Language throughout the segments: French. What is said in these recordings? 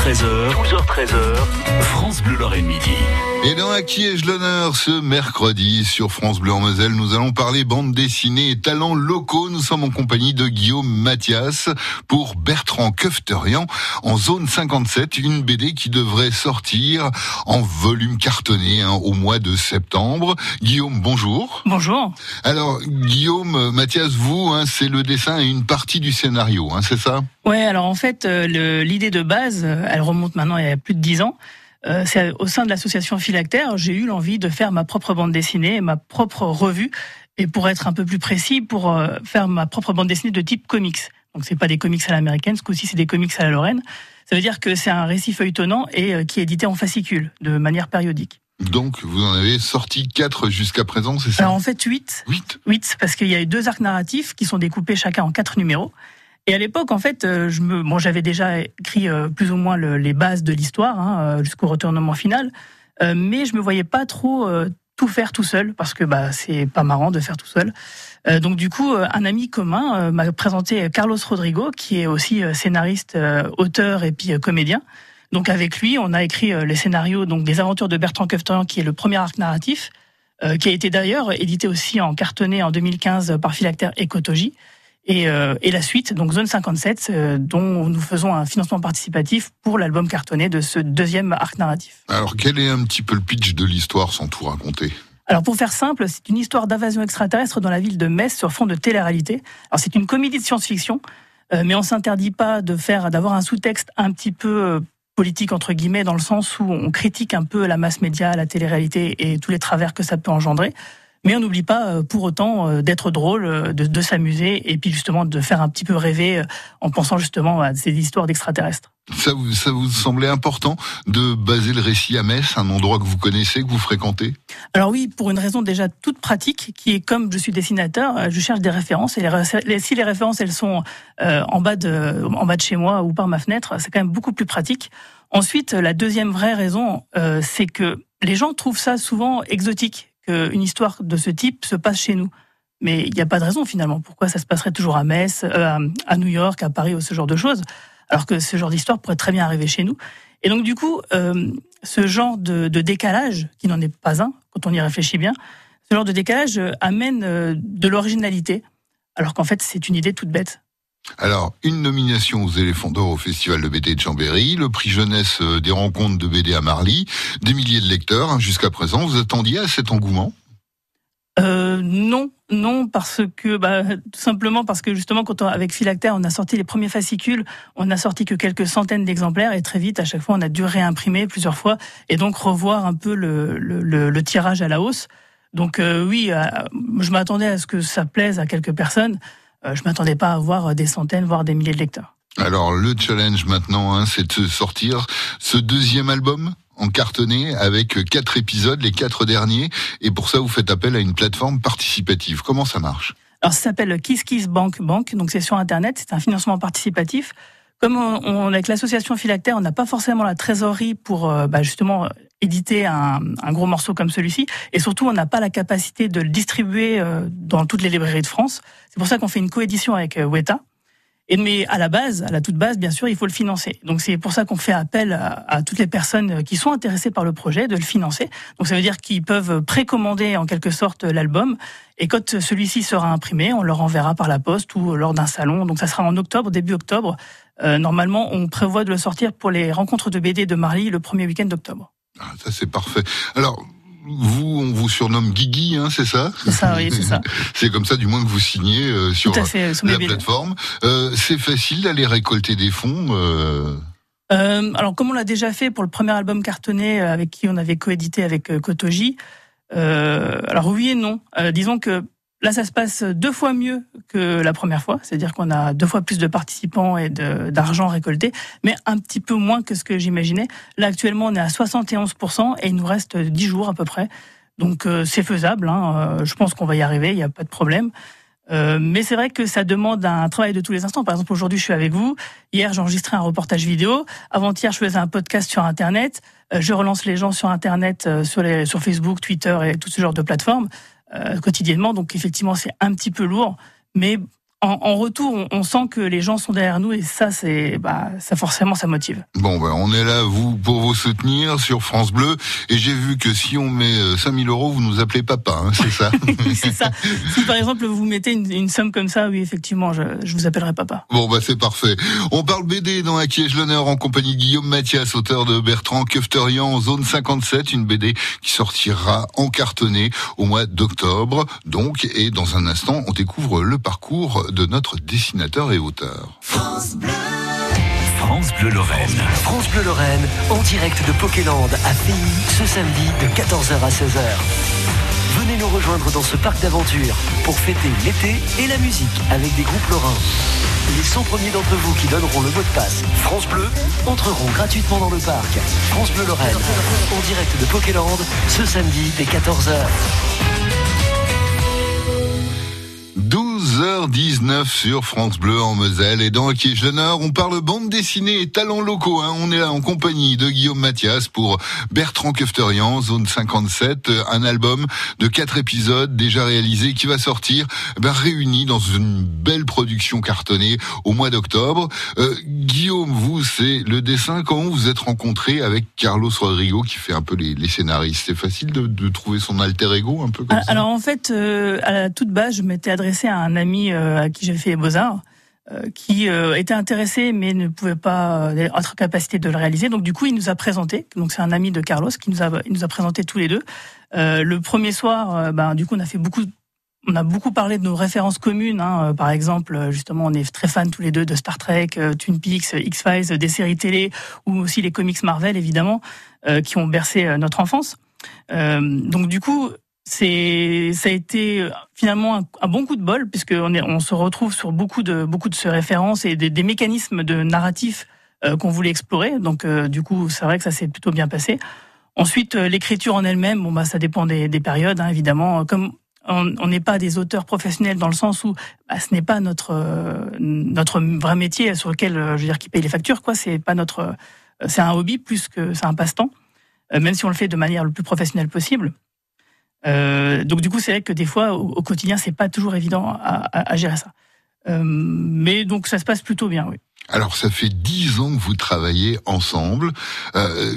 12h13h, 12h13h, France Bleu Lorraine Midi. Et dans À qui ai-je l'honneur ce mercredi sur France Bleu en Moselle, nous allons parler bande dessinée et talents locaux. Nous sommes en compagnie de Guillaume Mathias pour Bertrand Köfterian en zone 57, une BD qui devrait sortir en volume cartonné hein, au mois de septembre. Guillaume, bonjour. Bonjour. Alors Guillaume Mathias, vous, hein, c'est le dessin et une partie du scénario, hein, c'est ça? Ouais, alors en fait, euh, l'idée de base, euh, elle remonte maintenant il y a plus de dix ans. Euh, c'est au sein de l'association Philactère, j'ai eu l'envie de faire ma propre bande dessinée, ma propre revue, et pour être un peu plus précis, pour euh, faire ma propre bande dessinée de type comics. Donc c'est pas des comics à l'américaine, ce coup-ci c'est des comics à la Lorraine. Ça veut dire que c'est un récit feuilletonnant et euh, qui est édité en fascicule, de manière périodique. Donc vous en avez sorti quatre jusqu'à présent, c'est ça? Alors en fait huit. Huit? Huit, parce qu'il y a eu deux arcs narratifs qui sont découpés chacun en quatre numéros. Et à l'époque, en fait, euh, je me, bon, j'avais déjà écrit euh, plus ou moins le, les bases de l'histoire hein, euh, jusqu'au retournement final, mais je me voyais pas trop tout faire tout seul parce que bah c'est pas marrant de faire tout seul. donc du coup, un ami commun m'a présenté Carlos Rodrigo, qui est aussi scénariste, auteur et puis comédien. Donc avec lui, on a écrit les scénarios donc des aventures de Bertrand Kefterian, qui est le premier arc narratif, qui a été d'ailleurs édité aussi en cartonné en 2015 par Philactère Kotoji. Et, euh, et, la suite, donc Zone 57, euh, dont nous faisons un financement participatif pour l'album cartonné de ce deuxième arc narratif. Alors quel est un petit peu le pitch de l'histoire sans tout raconter? Alors pour faire simple, c'est une histoire d'invasion extraterrestre dans la ville de Metz sur fond de télé-réalité. Alors c'est une comédie de science-fiction, euh, mais on s'interdit pas de faire d'avoir un sous-texte un petit peu politique entre guillemets dans le sens où on critique un peu la masse média, la télé-réalité et tous les travers que ça peut engendrer. Mais on n'oublie pas euh, pour autant euh, d'être drôle, euh, de, de s'amuser et puis justement de faire un petit peu rêver en pensant justement à ces histoires d'extraterrestres. Ça vous, ça vous semblait important de baser le récit à Metz, un endroit que vous connaissez, que vous fréquentez? Alors oui, pour une raison déjà toute pratique, qui est comme je suis dessinateur, je cherche des références et les, si les références elles sont en bas de en bas de chez moi ou par ma fenêtre, c'est quand même beaucoup plus pratique. Ensuite, la deuxième vraie raison, c'est que les gens trouvent ça souvent exotique qu'une histoire de ce type se passe chez nous. Mais il n'y a pas de raison finalement. Pourquoi ça se passerait toujours à Metz, euh, à New York, à Paris ou ce genre de choses, alors que ce genre d'histoire pourrait très bien arriver chez nous? Et donc du coup, euh, ce genre de, décalage, qui n'en est pas un, quand on y réfléchit bien, ce genre de décalage euh, amène de l'originalité, alors qu'en fait c'est une idée toute bête. Alors, une nomination aux éléphants d'or au Festival de BD de Chambéry, le prix jeunesse euh, des rencontres de BD à Marly, des milliers de lecteurs hein, jusqu'à présent. Vous attendiez à cet engouement? Euh, non, non, parce que bah, tout simplement parce que justement, quand on, avec Philactère, on a sorti les premiers fascicules, on n'a sorti que quelques centaines d'exemplaires et très vite, à chaque fois, on a dû réimprimer plusieurs fois et donc revoir un peu le, tirage à la hausse. Donc euh, oui, je m'attendais à ce que ça plaise à quelques personnes. Euh, je m'attendais pas à avoir des centaines, voire des milliers de lecteurs. Alors le challenge maintenant, hein, c'est de sortir ce deuxième album en cartonné avec quatre épisodes, les quatre derniers, et pour ça vous faites appel à une plateforme participative. Comment ça marche? Alors ça s'appelle Kiss Kiss Bank Bank, donc c'est sur internet, c'est un financement participatif. Comme on, on avec l'association Philactère, on n'a pas forcément la trésorerie pour euh, bah, justement éditer un, un, gros morceau comme celui-ci, et surtout on n'a pas la capacité de le distribuer euh, dans toutes les librairies de France. C'est pour ça qu'on fait une coédition avec euh, Weta. Et mais à la base, à la toute base, bien sûr, il faut le financer. Donc c'est pour ça qu'on fait appel à, à, toutes les personnes qui sont intéressées par le projet de le financer. Donc ça veut dire qu'ils peuvent précommander en quelque sorte l'album. Et quand celui-ci sera imprimé, on leur enverra par la poste ou lors d'un salon. Donc ça sera en octobre, début octobre. Euh, normalement, on prévoit de le sortir pour les rencontres de BD de Marly le premier week-end d'octobre. Ah, ça c'est parfait. Alors vous, on vous surnomme Guigui, hein, c'est ça? C'est ça, oui, c'est ça. c'est comme ça, du moins que vous signez euh, sur fait, la plateforme. Euh, c'est facile d'aller récolter des fonds. Euh... Euh, alors, comme on l'a déjà fait pour le premier album cartonné euh, avec qui on avait coédité avec euh, Kotoji. alors oui et non. disons que Là, ça se passe deux fois mieux que la première fois, c'est-à-dire qu'on a deux fois plus de participants et d'argent récolté, mais un petit peu moins que ce que j'imaginais. Là, actuellement, on est à 71% et il nous reste 10 jours à peu près. Donc, euh, c'est faisable. Hein. Euh, je pense qu'on va y arriver, il n'y a pas de problème. Euh, mais c'est vrai que ça demande un travail de tous les instants. Par exemple, aujourd'hui, je suis avec vous. Hier, j'ai enregistré un reportage vidéo. Avant-hier, je faisais un podcast sur Internet. Euh, je relance les gens sur Internet, euh, sur, les, sur Facebook, Twitter et tout ce genre de plateformes. Euh, quotidiennement. Donc effectivement, c'est un petit peu lourd, mais en, retour, on, sent que les gens sont derrière nous et ça, c'est, bah, ça forcément, ça motive. Bon, ben, on est là, vous, pour vous soutenir sur France Bleu. Et j'ai vu que si on met 5000 euh, euros, vous nous appelez papa, hein, c'est ça C'est ça. Si par exemple vous mettez une, somme comme ça, oui, effectivement, je, je vous appellerai papa. Bon, bah c'est parfait. On parle BD dans Acquiège l'honneur en compagnie de Guillaume Mathias, auteur de Bertrand Kefterian, Zone 57, une BD qui sortira en cartonné au mois d'octobre. Donc, et dans un instant, on découvre le parcours de notre dessinateur et auteur. France Bleu. France Bleu Lorraine. France Bleu Lorraine, en direct de Pokéland à Pays, ce samedi de 14h à 16h. Venez nous rejoindre dans ce parc d'aventure pour fêter l'été et la musique avec des groupes lorrains. Les 100 premiers d'entre vous qui donneront le mot de passe France Bleu entreront gratuitement dans le parc. France Bleu Lorraine, en direct de Pokéland, ce samedi dès 14h. 12h19 sur France Bleu en Moselle et dans Qui on parle bande dessinée et talents locaux. Hein. On est là en compagnie de Guillaume Mathias pour Bertrand Kefterian, Zone 57, un album de quatre épisodes déjà réalisé qui va sortir eh ben, réuni dans une belle production cartonnée au mois d'octobre. Euh, Guillaume, vous, c'est le dessin. Comment vous êtes rencontré avec Carlos Rodrigo qui fait un peu les, scénaristes? C'est facile de, trouver son alter ego un peu comme Alors en fait, euh, à la toute base, je m'étais adressé à un ami euh, à qui j'avais fait les beaux-arts euh, qui euh, était intéressé mais ne pouvait pas être capacité de le réaliser. Donc du coup, il nous a présenté. Donc c'est un ami de Carlos qui nous a il nous a présenté tous les deux. le premier soir, ben du coup, on a fait beaucoup on a beaucoup parlé de nos références communes. Hein. Par exemple, justement, on est très fans tous les deux de Star Trek, Twin Peaks, X-Files, des séries télé ou aussi les comics Marvel, évidemment, qui ont bercé notre enfance. donc du coup, c'est ça a été euh, finalement un, bon coup de bol puisque on, est, on se retrouve sur beaucoup de beaucoup de ces références et des, mécanismes de narratif euh, qu'on voulait explorer. Donc euh, du coup, c'est vrai que ça s'est plutôt bien passé. Ensuite, l'écriture en elle-même, bon bah ça dépend des, des périodes hein, évidemment. Comme on n'est pas des auteurs professionnels dans le sens où bah, ce n'est pas notre notre vrai métier sur lequel je veux dire qui paye les factures quoi. C'est pas notre c'est un hobby plus que c'est un passe-temps. même si on le fait de manière le plus professionnelle possible. Euh, donc du coup, c'est vrai que des fois, au, quotidien, c'est pas toujours évident à, gérer ça. Euh, mais donc ça se passe plutôt bien, oui. Alors ça fait dix ans que vous travaillez ensemble. Euh,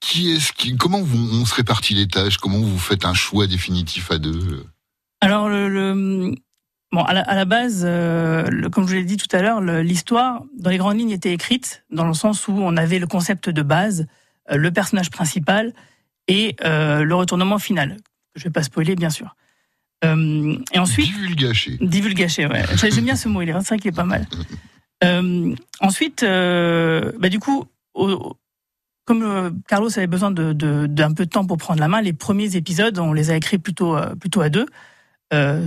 qui est-ce qui Comment vous, on se répartit les tâches? Comment vous faites un choix définitif à deux? Alors le, Bon, à la, base, comme je l'ai dit tout à l'heure, l'histoire, dans les grandes lignes, était écrite dans le sens où on avait le concept de base, le personnage principal et le retournement final. Je vais pas spoiler, bien sûr. Euh, et ensuite. Ouais. J'aime bien ce mot, il est, vrai qu'il est pas mal. Euh, ensuite, euh, bah, du coup, comme Carlos avait besoin d'un de, peu de temps pour prendre la main, les premiers épisodes, on les a écrits plutôt, plutôt à deux.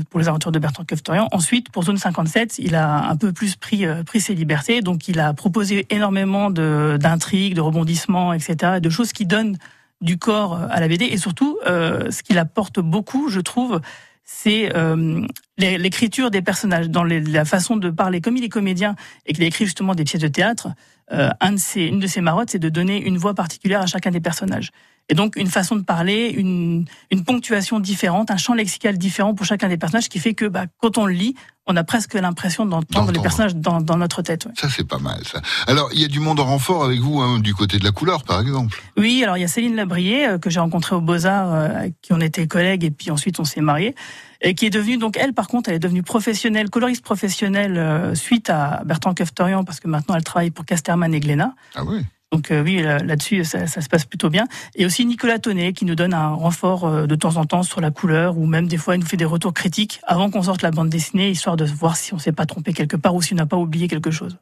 pour les aventures de Bertrand Keftorian. Ensuite, pour Zone 57, il a un peu plus pris, pris ses libertés. Donc, il a proposé énormément d'intrigues, de, rebondissements, etc., de choses qui donnent du corps à la BD et surtout euh, ce qu'il apporte beaucoup, je trouve, c'est euh, l'écriture des personnages, dans la façon de parler. Comme il est comédien et qu'il a écrit justement des pièces de théâtre, euh, un de ses, une de ses marottes, c'est de donner une voix particulière à chacun des personnages. Et donc une façon de parler, une, une ponctuation différente, un champ lexical différent pour chacun des personnages, qui fait que bah, quand on le lit, on a presque l'impression d'entendre les personnages dans, dans notre tête. Ça, c'est pas mal, ça. Alors, il y a du monde en renfort avec vous, hein, du côté de la couleur, par exemple. Oui, alors il y a Céline Labrier, euh, que j'ai rencontrée au Beaux-Arts, euh, qui on était collègues, et puis ensuite on s'est mariés, et qui est devenue, donc elle, par contre, elle est devenue professionnelle, coloriste professionnelle, euh, suite à Bertrand Keftorian, parce que maintenant elle travaille pour Casterman et Glénat. Ah oui donc euh, oui, là-dessus, ça, se passe plutôt bien. Et aussi Nicolas Tonnet qui nous donne un renfort euh, de temps en temps sur la couleur, ou même des fois il nous fait des retours critiques avant qu'on sorte la bande dessinée, histoire de voir si on s'est pas trompé quelque part ou si on n'a pas oublié quelque chose.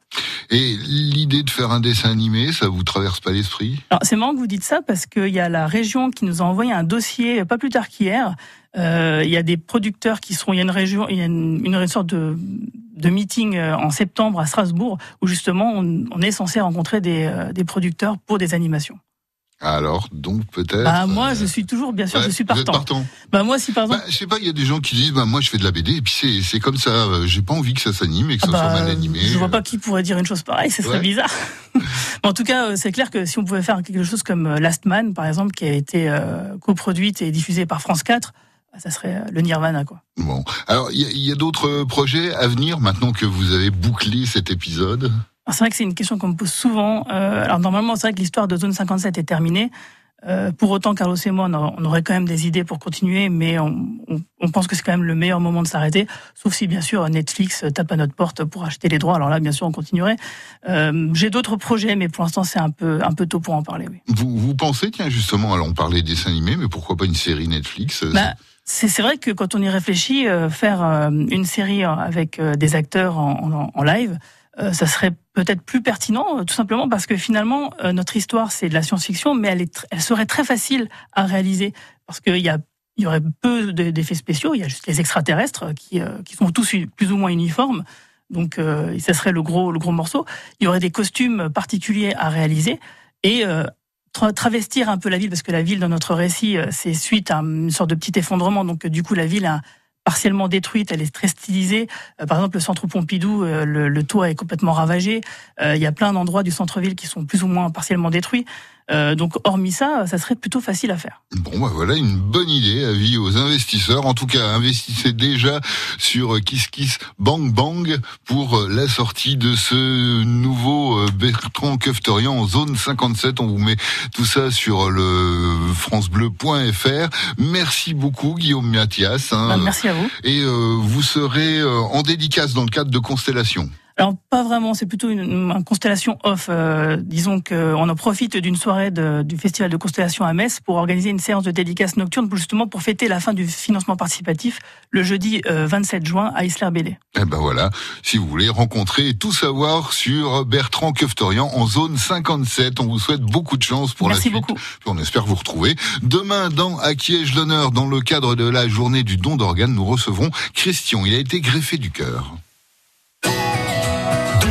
Et l'idée de faire un dessin animé, ça vous traverse pas l'esprit? C'est marrant que vous dites ça parce qu'il y a la région qui nous a envoyé un dossier pas plus tard qu'hier. Euh, il y a des producteurs qui seront, il y a une région, il y a une, une sorte de de meeting euh, en septembre à Strasbourg où justement on, est censé rencontrer des, euh, des, producteurs pour des animations. Alors, donc peut-être. Bah, moi, je suis toujours, bien sûr, je suis partant. partant. Bah, moi, si par exemple. Bah, je sais pas, il y a des gens qui disent, bah, moi, je fais de la BD, et puis c'est comme ça. Euh, j'ai pas envie que ça s'anime et que ça ah, soit bah, mal animé. Je vois pas qui pourrait dire une chose pareille, ce serait bizarre. en tout cas, c'est clair que si on pouvait faire quelque chose comme Last Man, par exemple, qui a été coproduite et diffusée par France 4, ça serait le nirvana, quoi. Bon, alors il y a, a d'autres projets à venir maintenant que vous avez bouclé cet épisode? C'est vrai que c'est une question qu'on me pose souvent. Euh, alors normalement, c'est vrai que l'histoire de Zone 57 est terminée. Euh, pour autant, Carlos et moi, on aurait quand même des idées pour continuer, mais on, on, pense que c'est quand même le meilleur moment de s'arrêter, sauf si bien sûr Netflix tape à notre porte pour acheter les droits. Alors là, bien sûr, on continuerait. Euh, J'ai d'autres projets, mais pour l'instant, c'est un peu un peu tôt pour en parler. Oui. Vous, vous pensez, tiens, justement, alors on parlait des dessins animés, mais pourquoi pas une série Netflix bah, c'est vrai que quand on y réfléchit, euh, faire euh, une série avec des acteurs en, live, euh, ça serait peut-être plus pertinent, euh, tout simplement parce que finalement, euh, notre histoire, c'est de la science-fiction, mais elle, serait très facile à réaliser, parce qu'il y y aurait peu d'effets spéciaux, il y a juste les extraterrestres qui, qui sont tous plus ou moins uniformes, donc euh, ça serait le gros, le gros morceau. Il y aurait des costumes particuliers à réaliser, et travestir un peu la ville, parce que la ville dans notre récit, c'est suite à une sorte de petit effondrement, donc du coup la ville a partiellement détruite, elle est très stylisée. Euh, par exemple, le centre Pompidou, euh, le, toit est complètement ravagé. Euh, il y a plein d'endroits du centre-ville qui sont plus ou moins partiellement détruits. Euh, donc, hormis ça, ça serait plutôt facile à faire. Bon, bah voilà une bonne idée à vie aux investisseurs. En tout cas, investissez déjà sur Kiss Kiss Bang Bang pour la sortie de ce nouveau Bertrand Kefterian en zone 57. On vous met tout ça sur le francebleu.fr. Merci beaucoup, Guillaume Mathias. Hein. Bah, merci à vous. Et euh, vous serez en dédicace dans le cadre de Constellation. Alors pas vraiment, c'est plutôt une, constellation off. Euh, disons qu'on en profite d'une soirée du festival de constellation à Metz pour organiser une séance de dédicace nocturne pour justement pour fêter la fin du financement participatif le jeudi 27 euh, juin à Isler-Bellé. Eh ben voilà, si vous voulez rencontrer et tout savoir sur Bertrand Keftorian en zone 57, on vous souhaite beaucoup de chance pour la suite. Beaucoup. On espère vous retrouver demain dans À l'honneur dans le cadre de la journée du don d'organes. Nous recevrons Christian. Il a été greffé du cœur.